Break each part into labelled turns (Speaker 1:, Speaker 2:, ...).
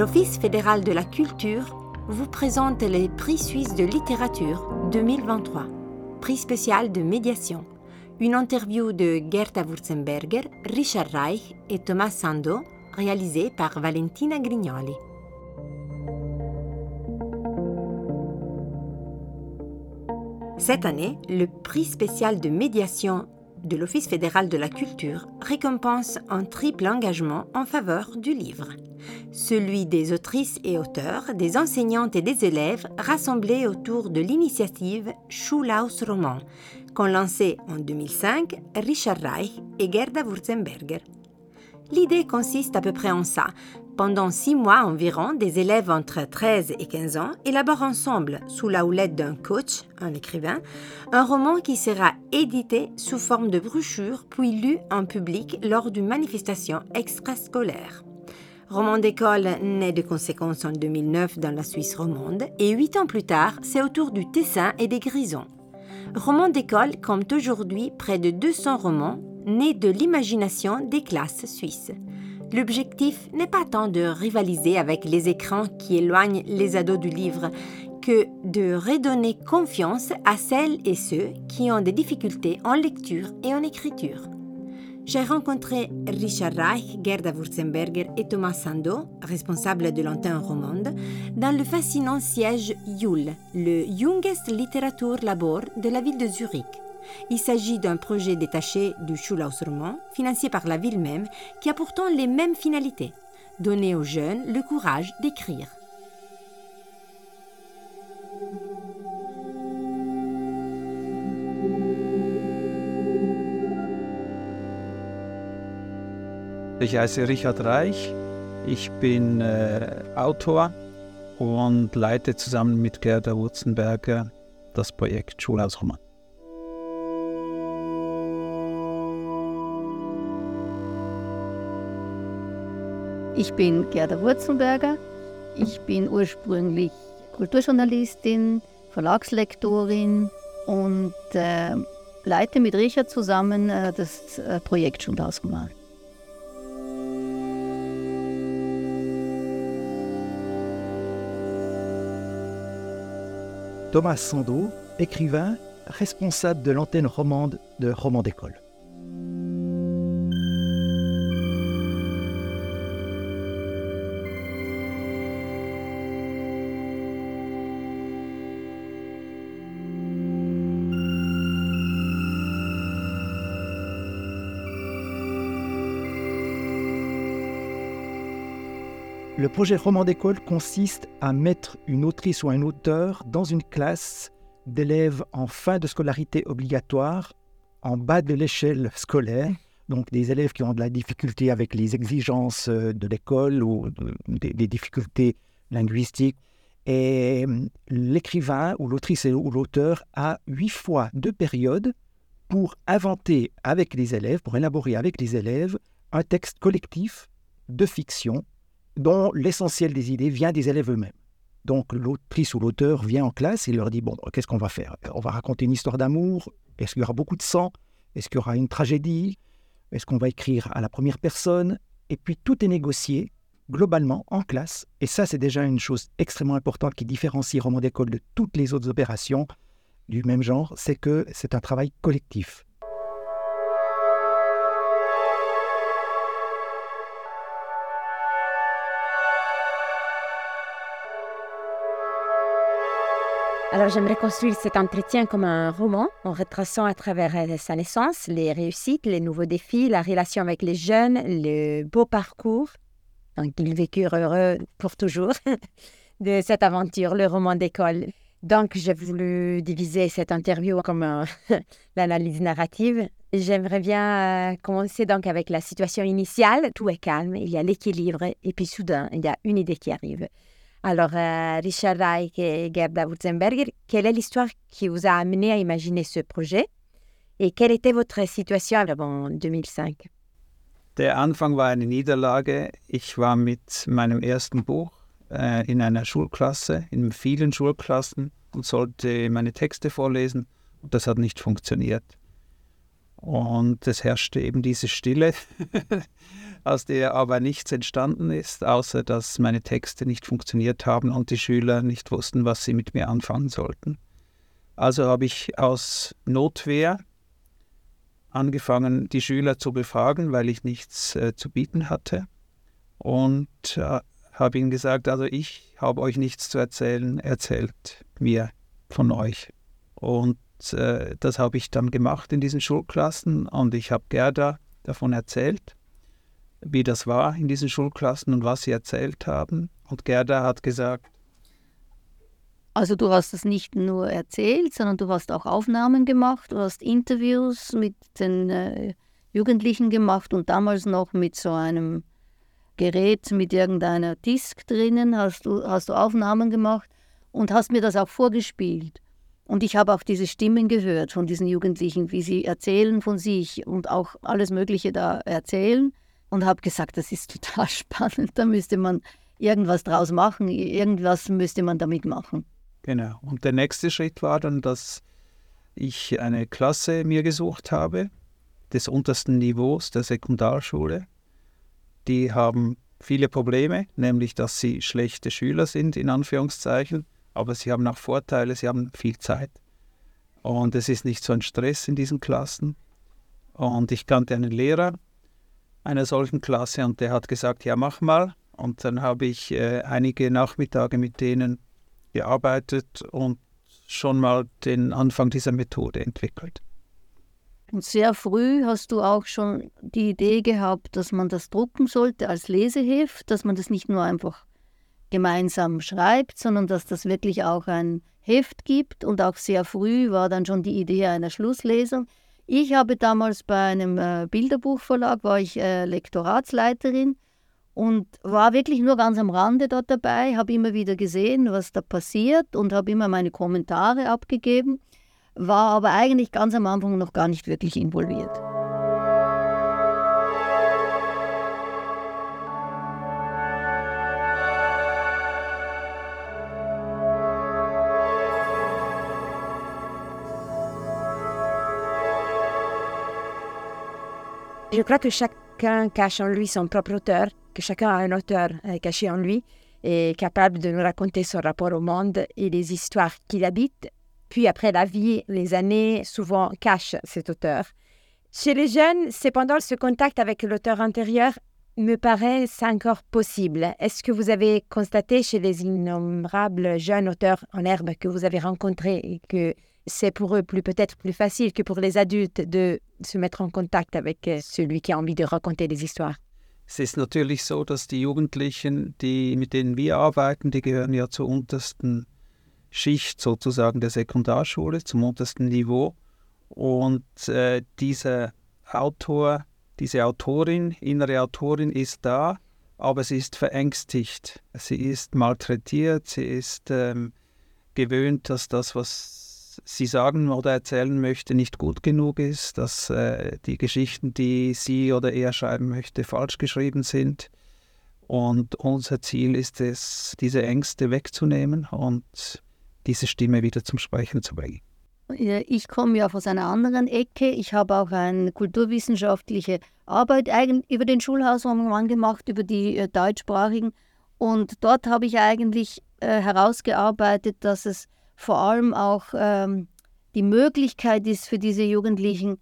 Speaker 1: l'Office fédéral de la culture vous présente les prix suisses de littérature 2023, prix spécial de médiation. Une interview de Gerta Wurzenberger, Richard Reich et Thomas Sando, réalisée par Valentina Grignoli. Cette année, le prix spécial de médiation de l'Office fédéral de la culture récompense un triple engagement en faveur du livre. Celui des autrices et auteurs, des enseignantes et des élèves rassemblés autour de l'initiative Schulhaus Roman, qu'ont lancé en 2005 Richard Reich et Gerda Wurzenberger. L'idée consiste à peu près en ça. Pendant six mois environ, des élèves entre 13 et 15 ans élaborent ensemble, sous la houlette d'un coach, un écrivain, un roman qui sera édité sous forme de brochure puis lu en public lors d'une manifestation extrascolaire. Roman d'école naît de conséquences en 2009 dans la Suisse romande et huit ans plus tard, c'est au tour du Tessin et des Grisons. Roman d'école compte aujourd'hui près de 200 romans nés de l'imagination des classes suisses. L'objectif n'est pas tant de rivaliser avec les écrans qui éloignent les ados du livre que de redonner confiance à celles et ceux qui ont des difficultés en lecture et en écriture. J'ai rencontré Richard Reich, Gerda Wurzenberger et Thomas Sando, responsables de l'antenne romande, dans le fascinant siège Jul, le Jungest Literaturlabor de la ville de Zurich. Il s'agit d'un projet détaché du Schulhausroman, financé par la ville même, qui a pourtant les mêmes finalités donner aux jeunes le courage d'écrire.
Speaker 2: Ich heiße Richard Reich, ich bin äh, Autor und leite zusammen mit Gerda Wurzenberger das Projekt Schulhausroman.
Speaker 3: Ich bin Gerda Wurzelberger. Ich bin ursprünglich Kulturjournalistin, Verlagslektorin und äh, leite mit Richard zusammen äh, das äh, Projekt Schulhausroman.
Speaker 4: Thomas Sando, écrivain, responsable de l'antenne romande de Roman d'école. Le projet roman d'école consiste à mettre une autrice ou un auteur dans une classe d'élèves en fin de scolarité obligatoire, en bas de l'échelle scolaire, donc des élèves qui ont de la difficulté avec les exigences euh, de l'école ou des, des difficultés linguistiques. Et euh, l'écrivain ou l'autrice ou l'auteur a huit fois deux périodes pour inventer avec les élèves, pour élaborer avec les élèves un texte collectif de fiction dont l'essentiel des idées vient des élèves eux-mêmes. Donc l'autrice ou l'auteur vient en classe et leur dit, bon, qu'est-ce qu'on va faire? On va raconter une histoire d'amour Est-ce qu'il y aura beaucoup de sang? Est-ce qu'il y aura une tragédie? Est-ce qu'on va écrire à la première personne? Et puis tout est négocié globalement en classe. Et ça, c'est déjà une chose extrêmement importante qui différencie Roman d'école de toutes les autres opérations du même genre, c'est que c'est un travail collectif.
Speaker 1: Alors j'aimerais construire cet entretien comme un roman en retraçant à travers euh, sa naissance les réussites, les nouveaux défis, la relation avec les jeunes, le beau parcours. Donc ils vécurent heureux pour toujours de cette aventure, le roman d'école. Donc j'ai voulu diviser cette interview comme l'analyse narrative. J'aimerais bien euh, commencer donc avec la situation initiale. Tout est calme, il y a l'équilibre et puis soudain il y a une idée qui arrive. Alors, euh, Richard Reich et Gerda Wurzenberger, quelle est l'histoire qui vous a amené à imaginer ce projet et quelle était votre situation en 2005
Speaker 2: Der Anfang war eine Niederlage. Ich war mit meinem ersten Buch äh, in einer Schulklasse, in vielen Schulklassen und sollte meine Texte vorlesen. Und das hat nicht funktioniert. Und es herrschte eben diese Stille, aus der aber nichts entstanden ist, außer dass meine Texte nicht funktioniert haben und die Schüler nicht wussten, was sie mit mir anfangen sollten. Also habe ich aus Notwehr angefangen, die Schüler zu befragen, weil ich nichts äh, zu bieten hatte. Und äh, habe ihnen gesagt, also ich habe euch nichts zu erzählen, erzählt mir von euch. Und äh, das habe ich dann gemacht in diesen Schulklassen und ich habe Gerda davon erzählt, wie das war in diesen Schulklassen und was sie erzählt haben. Und Gerda hat gesagt,
Speaker 3: also du hast es nicht nur erzählt, sondern du hast auch Aufnahmen gemacht, du hast Interviews mit den äh, Jugendlichen gemacht und damals noch mit so einem Gerät mit irgendeiner Disk drinnen, hast du, hast du Aufnahmen gemacht und hast mir das auch vorgespielt. Und ich habe auch diese Stimmen gehört von diesen Jugendlichen, wie sie erzählen von sich und auch alles Mögliche da erzählen und habe gesagt, das ist total spannend, da müsste man irgendwas draus machen, irgendwas müsste man damit machen.
Speaker 2: Genau. Und der nächste Schritt war dann, dass ich eine Klasse mir gesucht habe, des untersten Niveaus der Sekundarschule. Die haben viele Probleme, nämlich dass sie schlechte Schüler sind, in Anführungszeichen aber sie haben auch Vorteile, sie haben viel Zeit. Und es ist nicht so ein Stress in diesen Klassen. Und ich kannte einen Lehrer einer solchen Klasse und der hat gesagt, ja, mach mal. Und dann habe ich äh, einige Nachmittage mit denen gearbeitet und schon mal den Anfang dieser Methode entwickelt.
Speaker 3: Und sehr früh hast du auch schon die Idee gehabt, dass man das drucken sollte als Leseheft, dass man das nicht nur einfach gemeinsam schreibt, sondern dass das wirklich auch ein Heft gibt. Und auch sehr früh war dann schon die Idee einer Schlusslesung. Ich habe damals bei einem äh, Bilderbuchverlag, war ich äh, Lektoratsleiterin und war wirklich nur ganz am Rande dort dabei, habe immer wieder gesehen, was da passiert und habe immer meine Kommentare abgegeben, war aber eigentlich ganz am Anfang noch gar nicht wirklich involviert.
Speaker 1: Je crois que chacun cache en lui son propre auteur, que chacun a un auteur euh, caché en lui et capable de nous raconter son rapport au monde et les histoires qu'il habite. Puis après la vie, les années souvent cachent cet auteur. Chez les jeunes, cependant, ce contact avec l'auteur intérieur me paraît encore possible. Est-ce que vous avez constaté chez les innombrables jeunes auteurs en herbe que vous avez rencontrés que c'est pour eux plus peut-être plus facile que pour les adultes de se mettre en contact avec euh, celui qui a envie de raconter des histoires.
Speaker 2: Es ist natürlich so, dass die Jugendlichen, die, mit denen wir arbeiten, die gehören ja zur untersten Schicht sozusagen der Sekundarschule, zum untersten Niveau. Und äh, dieser Autor, diese Autorin, innere Autorin ist da, aber sie ist verängstigt. Sie ist malträtiert, sie ist ähm, gewöhnt, dass das, was sie sagen oder erzählen möchte, nicht gut genug ist, dass äh, die Geschichten, die sie oder er schreiben möchte, falsch geschrieben sind. Und unser Ziel ist es, diese Ängste wegzunehmen und diese Stimme wieder zum Sprechen zu bringen.
Speaker 3: Ich komme ja aus einer anderen Ecke. Ich habe auch eine kulturwissenschaftliche Arbeit über den Schulhausroman gemacht, über die äh, deutschsprachigen. Und dort habe ich eigentlich äh, herausgearbeitet, dass es vor allem auch ähm, die Möglichkeit ist für diese Jugendlichen,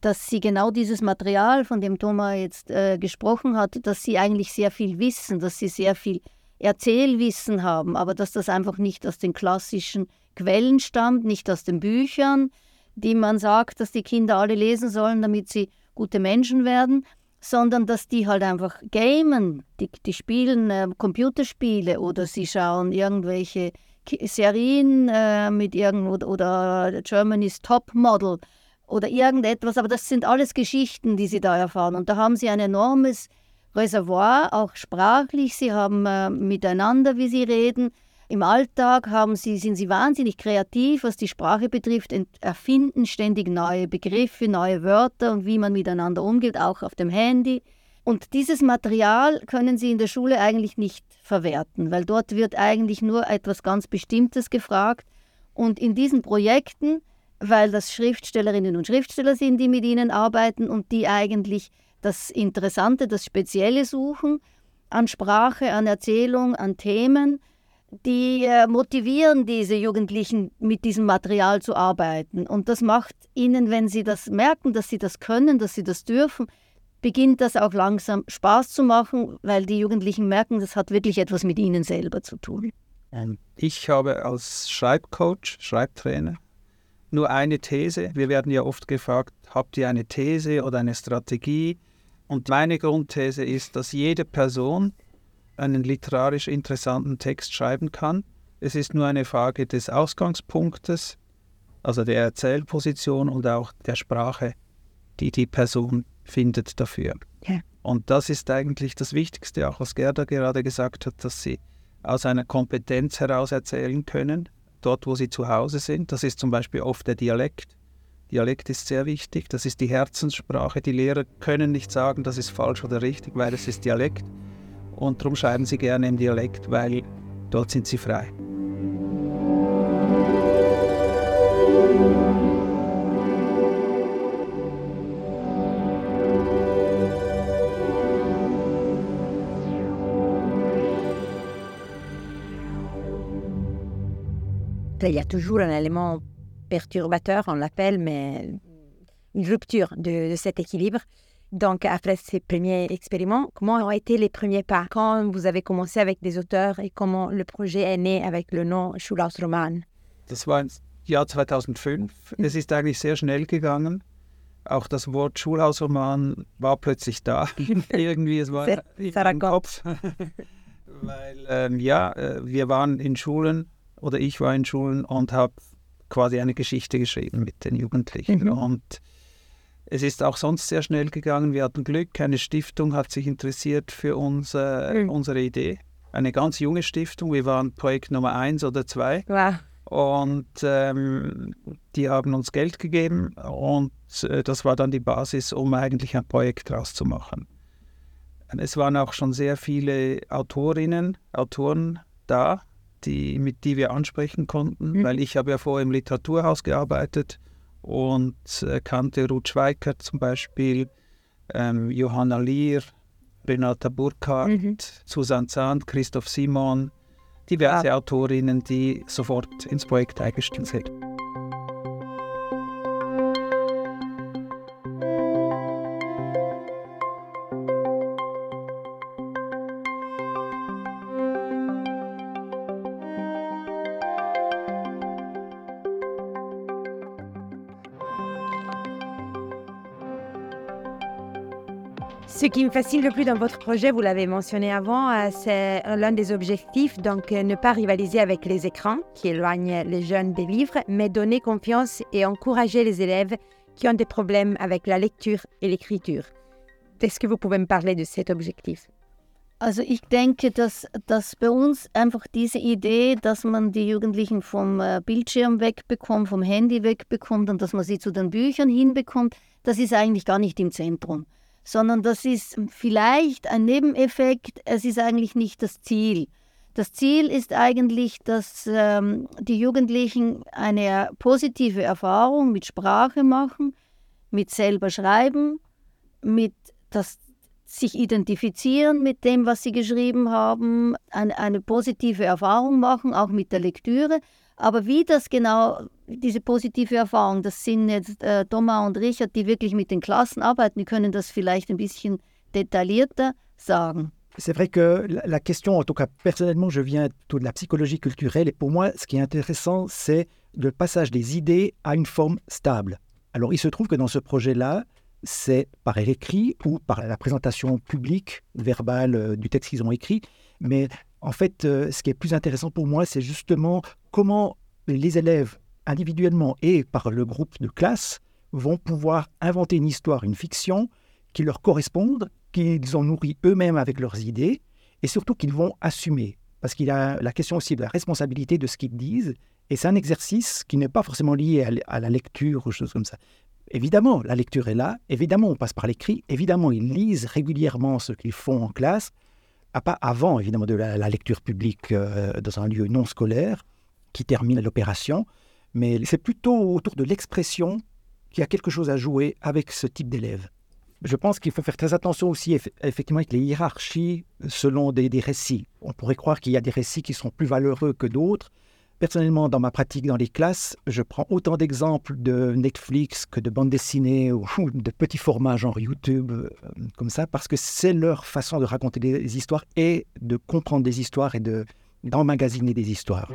Speaker 3: dass sie genau dieses Material, von dem Thomas jetzt äh, gesprochen hat, dass sie eigentlich sehr viel wissen, dass sie sehr viel Erzählwissen haben, aber dass das einfach nicht aus den klassischen Quellen stammt, nicht aus den Büchern, die man sagt, dass die Kinder alle lesen sollen, damit sie gute Menschen werden, sondern dass die halt einfach gamen, die, die spielen äh, Computerspiele oder sie schauen irgendwelche Serien äh, mit irgend oder Germany's Top Model oder irgendetwas, aber das sind alles Geschichten, die sie da erfahren. Und da haben sie ein enormes Reservoir, auch sprachlich. Sie haben äh, miteinander, wie sie reden. Im Alltag haben sie, sind sie wahnsinnig kreativ, was die Sprache betrifft, erfinden ständig neue Begriffe, neue Wörter und wie man miteinander umgeht, auch auf dem Handy. Und dieses Material können Sie in der Schule eigentlich nicht verwerten, weil dort wird eigentlich nur etwas ganz Bestimmtes gefragt. Und in diesen Projekten weil das Schriftstellerinnen und Schriftsteller sind, die mit ihnen arbeiten und die eigentlich das Interessante, das Spezielle suchen an Sprache, an Erzählung, an Themen, die äh, motivieren diese Jugendlichen, mit diesem Material zu arbeiten. Und das macht ihnen, wenn sie das merken, dass sie das können, dass sie das dürfen, beginnt das auch langsam Spaß zu machen, weil die Jugendlichen merken, das hat wirklich etwas mit ihnen selber zu tun.
Speaker 2: Ich habe als Schreibcoach, Schreibtrainer, nur eine These. Wir werden ja oft gefragt, habt ihr eine These oder eine Strategie? Und meine Grundthese ist, dass jede Person einen literarisch interessanten Text schreiben kann. Es ist nur eine Frage des Ausgangspunktes, also der Erzählposition und auch der Sprache, die die Person findet dafür. Ja. Und das ist eigentlich das Wichtigste, auch was Gerda gerade gesagt hat, dass sie aus einer Kompetenz heraus erzählen können, dort wo sie zu Hause sind. Das ist zum Beispiel oft der Dialekt. Dialekt ist sehr wichtig, das ist die Herzenssprache. Die Lehrer können nicht sagen, das ist falsch oder richtig, weil es ist Dialekt. Und darum schreiben sie gerne im Dialekt, weil dort sind sie frei.
Speaker 1: Il y a toujours un élément perturbateur, on l'appelle, mais une rupture de, de, cet équilibre. Donc, après ces premiers expériments, comment ont été les premiers pas Quand vous avez commencé avec des auteurs et comment le projet est né avec le nom Schulhausroman
Speaker 2: Das war im Jahr 2005. Es ist eigentlich sehr schnell gegangen. Auch das Wort Schulhausroman war plötzlich da. Irgendwie, es war im Kopf. Weil, ähm, ja, äh, wir waren in Schulen oder ich war in Schulen und habe quasi eine Geschichte geschrieben mit den Jugendlichen. Mhm. Und es ist auch sonst sehr schnell gegangen. Wir hatten Glück, eine Stiftung hat sich interessiert für unser, mhm. unsere Idee. Eine ganz junge Stiftung. Wir waren Projekt Nummer eins oder zwei. Wow. Und ähm, die haben uns Geld gegeben und äh, das war dann die Basis, um eigentlich ein Projekt daraus zu machen. Es waren auch schon sehr viele Autorinnen, Autoren da, die, mit die wir ansprechen konnten, mhm. weil ich habe ja vorher im Literaturhaus gearbeitet und äh, kannte Ruth Schweikert zum Beispiel, ähm, Johanna Lier, Renata Burkhardt, mhm. Susanne Zahn, Christoph Simon, diverse ah. Autorinnen, die sofort ins Projekt eingestiegen sind.
Speaker 1: Ce qui me fascine le plus dans votre projet, vous l'avez mentionné avant, euh, c'est l'un des objectifs, donc euh, ne pas rivaliser avec les écrans qui éloignent les jeunes des livres, mais donner confiance et encourager les élèves qui ont des problèmes avec la lecture et l'écriture. Est-ce que vous pouvez me parler de cet objectif?
Speaker 3: Also ich denke, dass, dass bei uns einfach diese Idee, dass man die Jugendlichen vom äh, Bildschirm wegbekommt, vom Handy wegbekommt und dass man sie zu den Büchern hinbekommt, das ist eigentlich gar nicht im Zentrum sondern das ist vielleicht ein Nebeneffekt, es ist eigentlich nicht das Ziel. Das Ziel ist eigentlich, dass ähm, die Jugendlichen eine positive Erfahrung mit Sprache machen, mit selber schreiben, mit das sich identifizieren mit dem, was sie geschrieben haben, eine, eine positive Erfahrung machen, auch mit der Lektüre. Aber wie das genau, diese positive Erfahrung, das sind äh, Thomas und Richard, die wirklich mit den Klassen arbeiten, die können das vielleicht ein bisschen detaillierter sagen.
Speaker 4: C'est vrai que la question, en tout cas personnellement, je viens plutôt de la psychologie culturelle et pour moi, ce qui est intéressant, c'est le passage des idées à une forme stable. Alors il se trouve que dans ce projet-là, c'est par l'écrit ou par la présentation publique, verbale euh, du texte qu'ils ont écrit, mais en fait, euh, ce qui est plus intéressant pour moi, c'est justement comment les élèves, individuellement et par le groupe de classe, vont pouvoir inventer une histoire, une fiction qui leur corresponde, qu'ils ont nourri eux-mêmes avec leurs idées, et surtout qu'ils vont assumer. Parce qu'il y a la question aussi de la responsabilité de ce qu'ils disent, et c'est un exercice qui n'est pas forcément lié à la lecture ou choses comme ça. Évidemment, la lecture est là, évidemment, on passe par l'écrit, évidemment, ils lisent régulièrement ce qu'ils font en classe, pas avant évidemment de la, lecture publique euh, dans un lieu non scolaire qui termine l'opération, Mais c'est plutôt autour de l'expression qu'il y a quelque chose à jouer avec ce type d'élèves. Je pense qu'il faut faire très attention aussi effectivement avec les hiérarchies selon des, des récits. On pourrait croire qu'il y a des récits qui sont plus valeureux que d'autres. Personnellement, dans ma pratique dans les classes, je prends autant d'exemples de Netflix que de bandes dessinées ou de petits formats genre YouTube, euh, comme ça, parce que c'est leur façon de raconter des histoires et de comprendre des histoires et d'emmagasiner des histoires.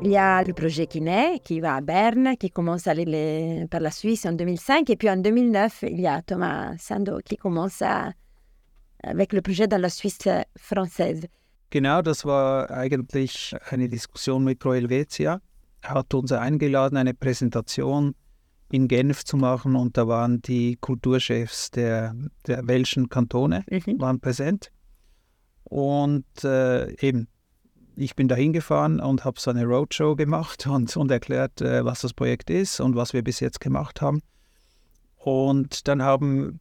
Speaker 1: Il y a le projet qui naît, qui va à Berne, qui commence à aller par la Suisse en 2005. Et puis en 2009, il y a Thomas Sando qui commence à, avec le projet dans la Suisse française.
Speaker 2: Genau, das war eigentlich eine Diskussion mit Pro Helvetia. Er hat uns eingeladen, eine Präsentation in Genf zu machen und da waren die Kulturchefs der, der welschen Kantone
Speaker 1: Mhm.
Speaker 2: waren präsent. Und äh, eben, ich bin da hingefahren und habe so eine Roadshow gemacht und, und erklärt, äh, was das Projekt ist und was wir bis jetzt gemacht haben. Und dann haben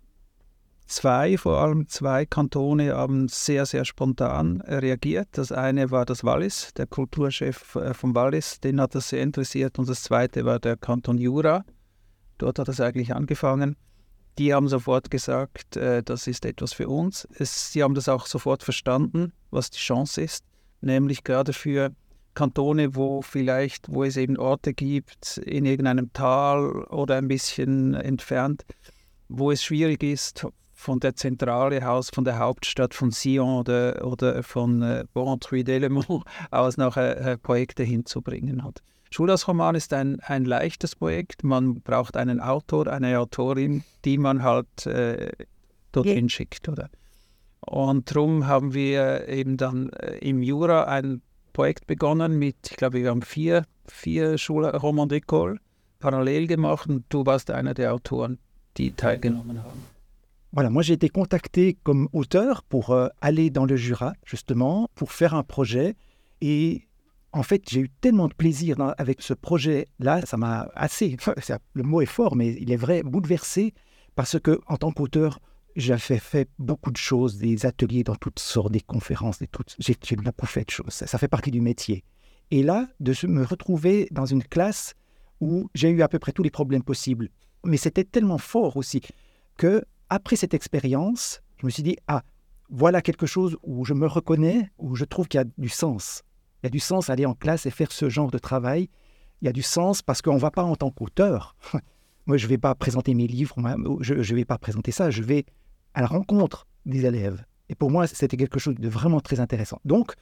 Speaker 2: zwei, vor allem zwei Kantone, haben sehr, sehr spontan reagiert. Das eine war das Wallis, der Kulturchef äh, vom Wallis, den hat das sehr interessiert. Und das zweite war der Kanton Jura. Dort hat es eigentlich angefangen. Die haben sofort gesagt, äh, das ist etwas für uns. Es, sie haben das auch sofort verstanden, was die Chance ist, nämlich gerade für Kantone, wo vielleicht, wo es eben Orte gibt, in irgendeinem Tal oder ein bisschen entfernt, wo es schwierig ist, von der Zentrale aus, von der Hauptstadt von Sion oder, oder von äh, Bontrui-Delemont aus nachher äh, Projekte hinzubringen hat. Schulhausroman ist ein, ein leichtes Projekt. Man braucht einen Autor, eine Autorin, die man halt äh, dorthin schickt. Oder? Und darum haben wir eben dann äh, im Jura ein Projekt begonnen mit, ich glaube, wir haben vier, vier Schulroman d'école parallel gemacht und du warst einer der Autoren, die teilgenommen haben.
Speaker 4: Voilà, moi j'ai été contacté comme auteur pour euh, aller dans le Jura, justement, pour faire un projet. Et en fait, j'ai eu tellement de plaisir dans- avec ce projet-là, ça m'a assez, le mot est fort, mais il est vrai, bouleversé, parce que en tant qu'auteur, j'avais fait beaucoup de choses, des ateliers dans toutes sortes, des conférences, des toutes, j'ai beaucoup fait de choses, ça, fait partie du métier. Et là, de me retrouver dans une classe où j'ai eu à peu près tous les problèmes possibles, mais c'était tellement fort aussi que après cette expérience, je me suis dit, ah, voilà quelque chose où je me reconnais, où je trouve qu'il y a du sens. Il y a du sens à aller en classe et faire ce genre de travail. Il y a du sens parce qu'on ne va pas en tant qu'auteur. Moi, je ne vais pas présenter mes livres, je ne vais pas présenter ça, je vais à la rencontre des élèves. Et pour moi, c'était quelque chose de vraiment très intéressant. Donc,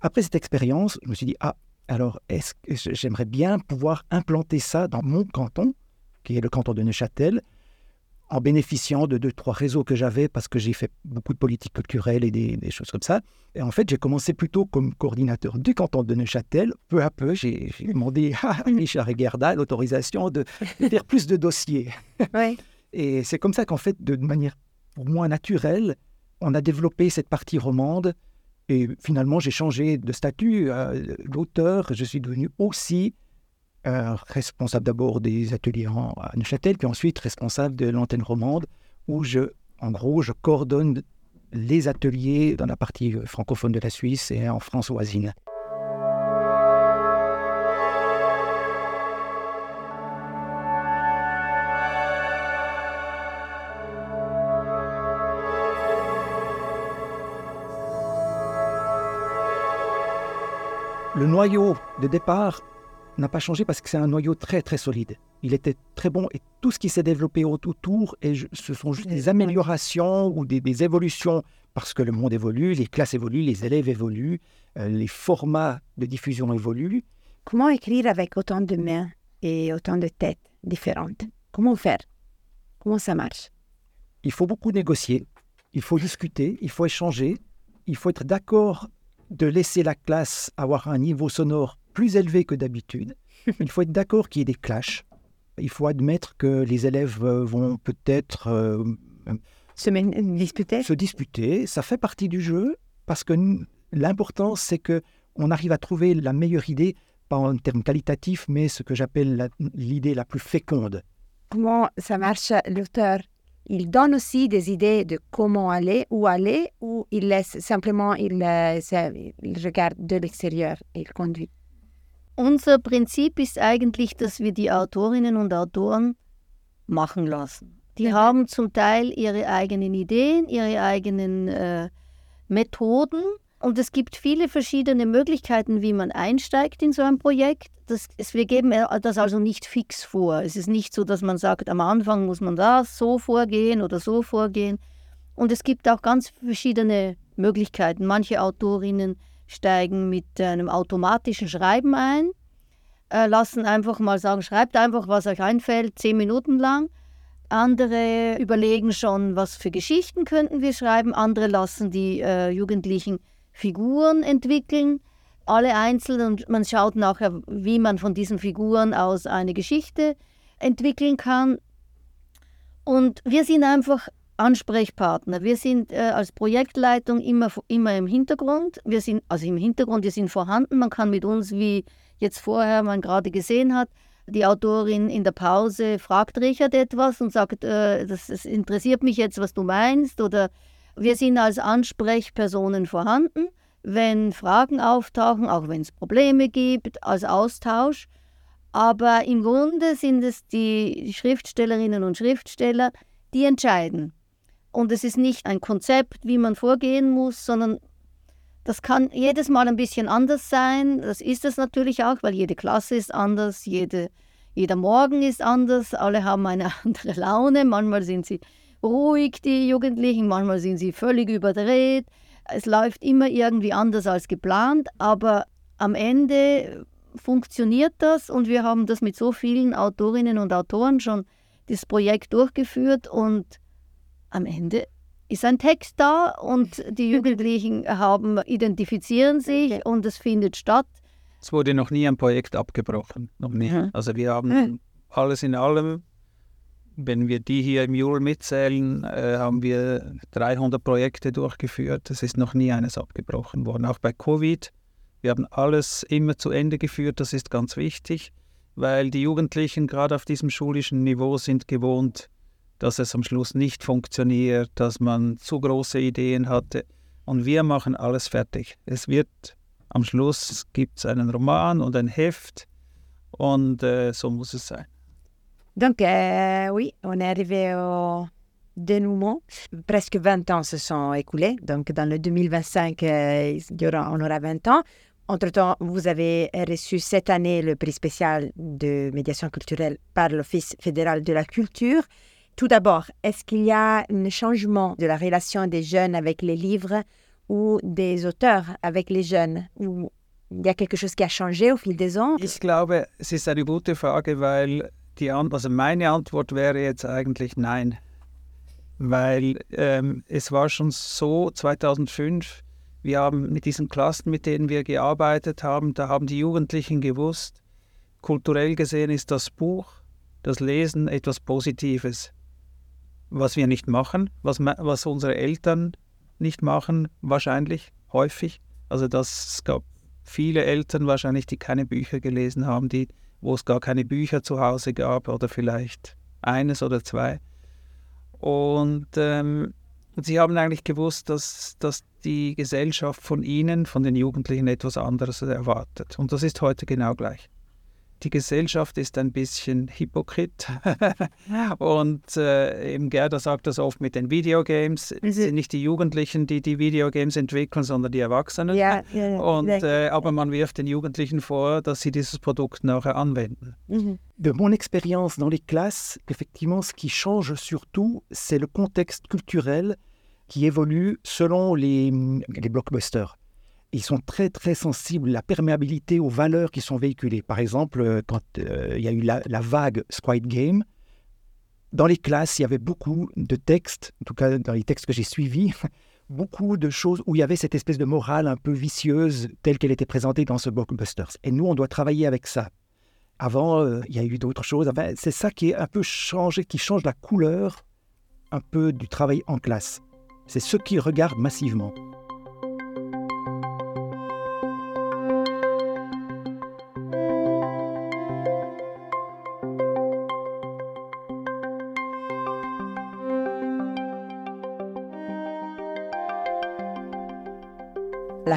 Speaker 4: après cette expérience, je me suis dit, ah, alors, est-ce que j'aimerais bien pouvoir implanter ça dans mon canton, qui est le canton de Neuchâtel, en bénéficiant de deux, trois réseaux que j'avais parce que j'ai fait beaucoup de politique culturelle et des, des choses comme ça. Et en fait, j'ai commencé plutôt comme coordinateur du canton de Neuchâtel. Peu à peu, j'ai demandé à Richard Egerda l'autorisation de faire plus de dossiers. Et c'est comme ça qu'en fait, de manière pour moi naturelle, on a développé cette partie romande. Et finalement, j'ai changé de statut euh, d'auteur. Je suis devenu aussi euh, responsable d'abord des ateliers à Neuchâtel, puis ensuite responsable de l'antenne romande, où je, en gros, je coordonne les ateliers dans la partie euh, francophone de la Suisse et en France voisine. Le noyau de départ n'a pas changé parce que c'est un noyau très très solide. Il était très bon et tout ce qui s'est développé au- autour, et je- ce sont juste des améliorations ou des, des évolutions parce que le monde évolue, les classes évoluent, les élèves évoluent, euh, les formats de diffusion évoluent.
Speaker 1: Comment écrire avec autant de mains et autant de têtes différentes? Comment faire? Comment ça marche?
Speaker 4: Il faut beaucoup négocier, il faut discuter, il faut échanger il faut être d'accord de laisser la classe avoir un niveau sonore plus élevé que d'habitude. il faut être d'accord qu'il y ait des clashs. Il faut admettre que les élèves euh, vont peut-être euh,
Speaker 1: Se disputer
Speaker 4: se disputer. Ça fait partie du jeu parce que l'important, c'est que on arrive à trouver la meilleure idée, pas en termes qualitatifs, mais ce que j'appelle la- l'idée la plus féconde.
Speaker 1: Comment ça marche l'auteur? Il donne aussi des idées de comment aller, où aller, ou il laisse simplement, il, euh, il regarde de l'extérieur il conduit.
Speaker 3: Unser Prinzip ist eigentlich, dass wir die Autorinnen und Autoren machen lassen. Die
Speaker 1: Mhm.
Speaker 3: haben zum Teil ihre eigenen Ideen, ihre eigenen äh, Methoden und es gibt viele verschiedene Möglichkeiten, wie man einsteigt in so ein Projekt. Das, es, wir geben das also nicht fix vor. Es ist nicht so, dass man sagt, am Anfang muss man das so vorgehen oder so vorgehen. Und es gibt auch ganz verschiedene Möglichkeiten. Manche Autorinnen steigen mit einem automatischen Schreiben ein, äh, lassen einfach mal sagen, schreibt einfach, was euch einfällt, zehn Minuten lang. Andere überlegen schon, was für Geschichten könnten wir schreiben. Andere lassen die äh, Jugendlichen Figuren entwickeln, alle einzeln. Und man schaut nachher, wie man von diesen Figuren aus eine Geschichte entwickeln kann. Und wir sind einfach Ansprechpartner. Wir sind äh, als Projektleitung immer, immer im Hintergrund. Wir sind, also im Hintergrund, wir sind vorhanden. Man kann mit uns, wie jetzt vorher man gerade gesehen hat, die Autorin in der Pause fragt Richard etwas und sagt, äh, das, das interessiert mich jetzt, was du meinst. Oder wir sind als Ansprechpersonen vorhanden, wenn Fragen auftauchen, auch wenn es Probleme gibt, als Austausch. Aber im Grunde sind es die Schriftstellerinnen und Schriftsteller, die entscheiden. Und es ist nicht ein Konzept, wie man vorgehen muss, sondern das kann jedes Mal ein bisschen anders sein. Das ist es natürlich auch, weil jede Klasse ist anders, jede, jeder Morgen ist anders, alle haben eine andere Laune. Manchmal sind sie ruhig, die Jugendlichen, manchmal sind sie völlig überdreht. Es läuft immer irgendwie anders als geplant, aber am Ende funktioniert das und wir haben das mit so vielen Autorinnen und Autoren schon das Projekt durchgeführt und am Ende ist ein Text da und die Jugendlichen haben, identifizieren sich
Speaker 1: Okay.
Speaker 3: und es findet statt.
Speaker 2: Es wurde noch nie ein Projekt abgebrochen, noch nie.
Speaker 3: Mhm.
Speaker 2: Also wir haben alles in allem, wenn wir die hier im Jule mitzählen, äh, haben wir 300 Projekte durchgeführt. Es ist noch nie eines abgebrochen worden, auch bei Covid. Wir haben alles immer zu Ende geführt, das ist ganz wichtig, weil die Jugendlichen gerade auf diesem schulischen Niveau sind gewohnt, dass es am Schluss nicht funktioniert, dass man zu große Ideen hatte. Und wir machen alles fertig. Es wird am Schluss gibt es einen Roman und ein Heft und äh, so muss es sein.
Speaker 1: Donc, euh, oui, on est arrivé au dénouement. Presque 20 ans se sont écoulés. Donc, dans le 2025, euh, on aura 20 ans. Entre-temps, vous avez reçu cette année le prix spécial de médiation culturelle par l'Office fédéral de la culture. Tout d'abord, est-ce qu'il y a un changement de la relation des jeunes avec les livres ou des auteurs avec les jeunes? Ou il y a quelque chose qui a changé au fil des ans?
Speaker 2: Die also meine Antwort wäre jetzt eigentlich nein. Weil ähm, es war schon so 2005, wir haben mit diesen Klassen, mit denen wir gearbeitet haben, da haben die Jugendlichen gewusst, kulturell gesehen ist das Buch, das Lesen etwas Positives. Was wir nicht machen, was, was unsere Eltern nicht machen, wahrscheinlich, häufig. Also das, es gab viele Eltern wahrscheinlich, die keine Bücher gelesen haben, die, wo es gar keine Bücher zu Hause gab oder vielleicht eines oder zwei. Und ähm, sie haben eigentlich gewusst, dass, dass die Gesellschaft von ihnen, von den Jugendlichen etwas anderes erwartet. Und das ist heute genau gleich. Die Gesellschaft ist ein bisschen hypokrit. Und äh, eben Gerda sagt das oft mit den Videogames. Es sind nicht die Jugendlichen, die die Videogames entwickeln, sondern die Erwachsenen.
Speaker 1: Ja, ja.
Speaker 2: Und, äh, aber man wirft den Jugendlichen vor, dass sie dieses Produkt nachher anwenden.
Speaker 1: Mhm.
Speaker 4: De mon expérience dans les classes, effectivement, ce qui change surtout, c'est le contexte culturel qui évolue selon les, les blockbusters. Ils sont très très sensibles à la perméabilité aux valeurs qui sont véhiculées. Par exemple, euh, quand euh, il y a eu la, vague Squid Game, dans les classes, il y avait beaucoup de textes, en tout cas dans les textes que j'ai suivis, beaucoup de choses où il y avait cette espèce de morale un peu vicieuse telle qu'elle était présentée dans ce blockbusters. Et nous, on doit travailler avec ça. Avant, euh, il y a eu d'autres choses. C'est ça qui est un peu changé, qui change la couleur un peu du travail en classe. C'est ceux qui regardent massivement.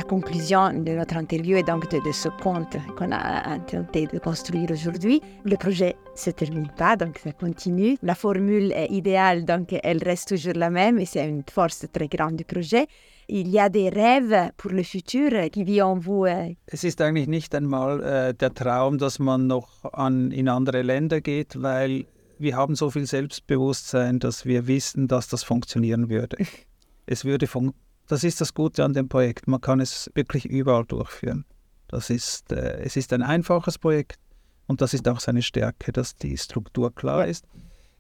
Speaker 1: Conclusion de notre interview est donc de, ce conte qu'on a tenté de construire aujourd'hui. Le projet se termine pas, donc ça continue. La formule est idéale, donc elle reste toujours la même et c'est une force très grande du projet. Il y a des rêves pour le futur qui vivent en vous.
Speaker 2: Äh, es ist eigentlich nicht einmal äh, der Traum, dass man noch an, in andere Länder geht, weil wir haben so viel Selbstbewusstsein, dass wir wissen, dass das funktionieren würde. es würde funktionieren das ist das Gute an dem Projekt. Man kann es wirklich überall durchführen. Das ist, äh, es ist ein einfaches Projekt und das ist auch seine Stärke, dass die Struktur klar ist.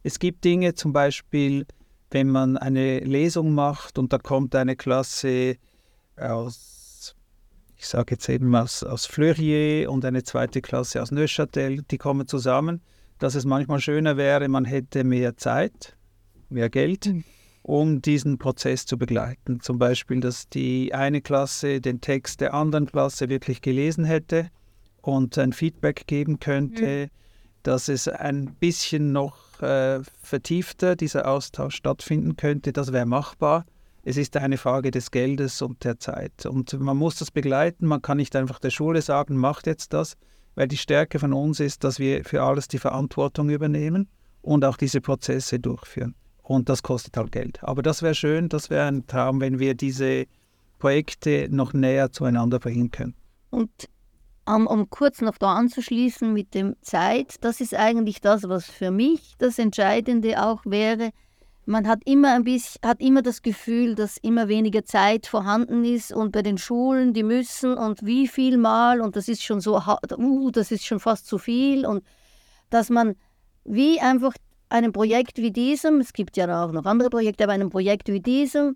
Speaker 2: Es gibt Dinge, zum Beispiel, wenn man eine Lesung macht und da kommt eine Klasse aus, ich sage jetzt eben aus, aus Fleurier und eine zweite Klasse aus Neuchâtel, die kommen zusammen, dass es manchmal schöner wäre, man hätte mehr Zeit, mehr Geld. Mhm um diesen Prozess zu begleiten. Zum Beispiel, dass die eine Klasse den Text der anderen Klasse wirklich gelesen hätte und ein Feedback geben könnte, mhm. dass es ein bisschen noch äh, vertiefter dieser Austausch stattfinden könnte. Das wäre machbar. Es ist eine Frage des Geldes und der Zeit. Und man muss das begleiten. Man kann nicht einfach der Schule sagen, macht jetzt das, weil die Stärke von uns ist, dass wir für alles die Verantwortung übernehmen und auch diese Prozesse durchführen. Und das kostet halt Geld. Aber das wäre schön, das wäre ein Traum, wenn wir diese Projekte noch näher zueinander bringen können.
Speaker 3: Und um, um kurz noch da anzuschließen mit dem Zeit, das ist eigentlich das, was für mich das Entscheidende auch wäre. Man hat immer ein bisschen, hat immer das Gefühl, dass immer weniger Zeit vorhanden ist und bei den Schulen, die müssen und wie viel mal und das ist schon so, uh, das ist schon fast zu viel und dass man wie einfach einem Projekt wie diesem, es gibt ja auch noch andere Projekte, aber einem Projekt wie diesem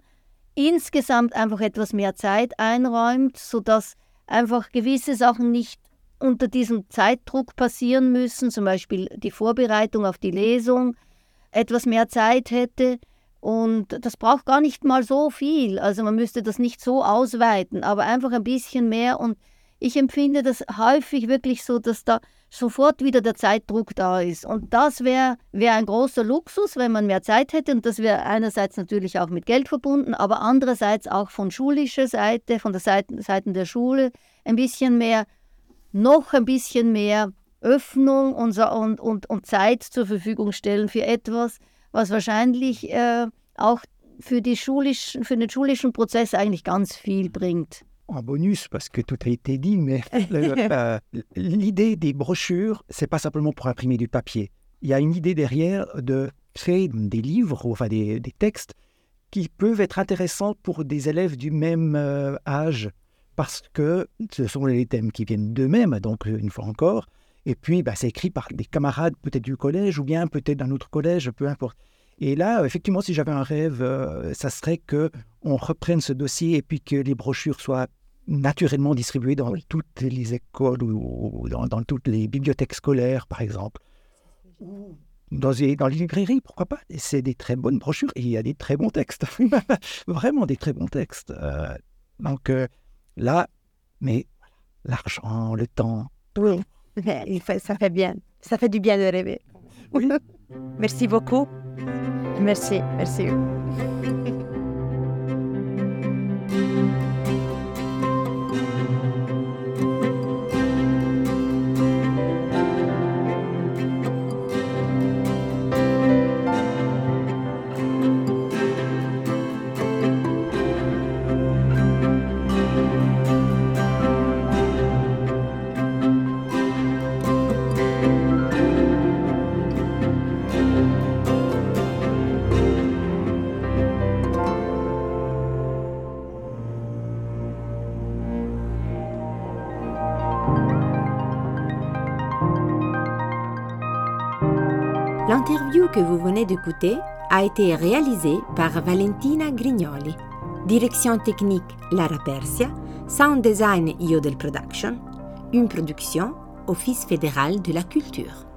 Speaker 3: insgesamt einfach etwas mehr Zeit einräumt, sodass einfach gewisse Sachen nicht unter diesem Zeitdruck passieren müssen, zum Beispiel die Vorbereitung auf die Lesung, etwas mehr Zeit hätte. Und das braucht gar nicht mal so viel. Also man müsste das nicht so ausweiten, aber einfach ein bisschen mehr. Und ich empfinde das häufig wirklich so, dass da sofort wieder der Zeitdruck da ist. Und das wäre wär ein großer Luxus, wenn man mehr Zeit hätte. Und das wäre einerseits natürlich auch mit Geld verbunden, aber andererseits auch von schulischer Seite, von der Seite, Seiten der Schule, ein bisschen mehr, noch ein bisschen mehr Öffnung und, und, und, und Zeit zur Verfügung stellen für etwas, was wahrscheinlich äh, auch für, die schulischen, für den schulischen Prozess eigentlich ganz viel bringt.
Speaker 4: En bonus parce que tout a été dit, mais euh, l'idée des brochures, c'est pas simplement pour imprimer du papier. Il y a une idée derrière de créer des livres, enfin des, textes qui peuvent être intéressants pour des élèves du même euh, âge parce que ce sont les thèmes qui viennent d'eux-mêmes, donc une fois encore. Et puis, bah, c'est écrit par des camarades peut-être du collège ou bien peut-être d'un autre collège, peu importe. Et là, effectivement, si j'avais un rêve, euh, ça serait que on reprenne ce dossier et puis que les brochures soient naturellement distribué dans toutes les écoles ou, dans, toutes les bibliothèques scolaires, par exemple. Dans les, dans les librairies, pourquoi pas? C'est des très bonnes brochures et il y a des très bons textes. Vraiment des très bons textes. Euh, donc euh, là, mais l'argent, le temps.
Speaker 1: Oui, ça fait bien. Ça fait du bien de rêver.
Speaker 4: Oui.
Speaker 1: merci beaucoup. Merci, merci. Que vous venez d'écouter a été réalisée par Valentina Grignoli. Direction technique Lara Persia, sound design Yodel Production, une production Office fédéral de la culture.